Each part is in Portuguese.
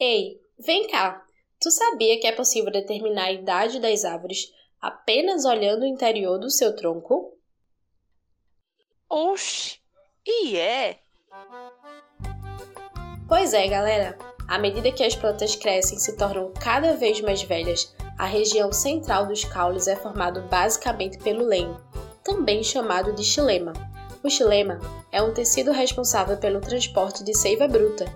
Ei, vem cá! Tu sabia que é possível determinar a idade das árvores apenas olhando o interior do seu tronco? Oxi! E é? Pois é, galera. À medida que as plantas crescem e se tornam cada vez mais velhas, a região central dos caules é formado basicamente pelo lenho, também chamado de xilema. O xilema é um tecido responsável pelo transporte de seiva bruta,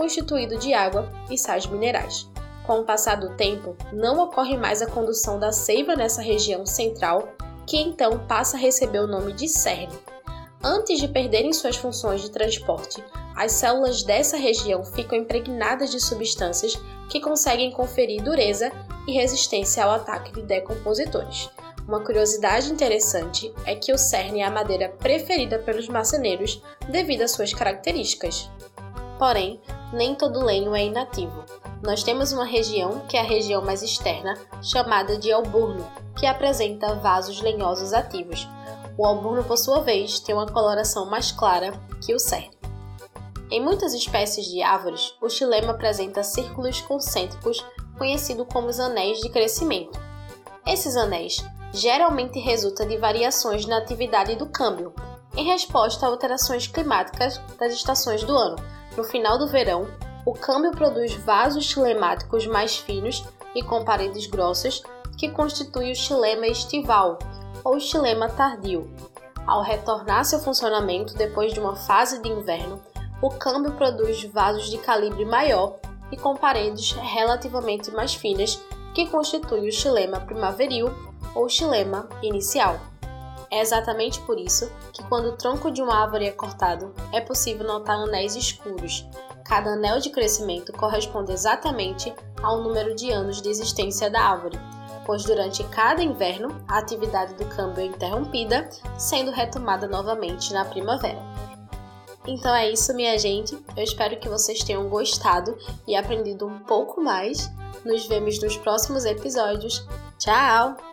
constituído de água e sais minerais. Com o passar do tempo, não ocorre mais a condução da seiva nessa região central, que então passa a receber o nome de cerne. Antes de perderem suas funções de transporte, as células dessa região ficam impregnadas de substâncias que conseguem conferir dureza e resistência ao ataque de decompositores. Uma curiosidade interessante é que o cerne é a madeira preferida pelos marceneiros devido às suas características. Porém, nem todo lenho é inativo. Nós temos uma região, que é a região mais externa, chamada de alburno, que apresenta vasos lenhosos ativos. O alburno, por sua vez, tem uma coloração mais clara que o cerne. Em muitas espécies de árvores, o xilema apresenta círculos concêntricos conhecidos como os anéis de crescimento. Esses anéis geralmente resultam de variações na atividade do câmbio, em resposta a alterações climáticas das estações do ano. No final do verão, o câmbio produz vasos xilemáticos mais finos e com paredes grossas, que constitui o xilema estival ou xilema tardio. Ao retornar seu funcionamento depois de uma fase de inverno, o câmbio produz vasos de calibre maior e com paredes relativamente mais finas, que constitui o xilema primaveril ou xilema inicial. É exatamente por isso que, quando o tronco de uma árvore é cortado, é possível notar anéis escuros. Cada anel de crescimento corresponde exatamente ao número de anos de existência da árvore, pois durante cada inverno a atividade do câmbio é interrompida, sendo retomada novamente na primavera. Então é isso, minha gente. Eu espero que vocês tenham gostado e aprendido um pouco mais. Nos vemos nos próximos episódios. Tchau!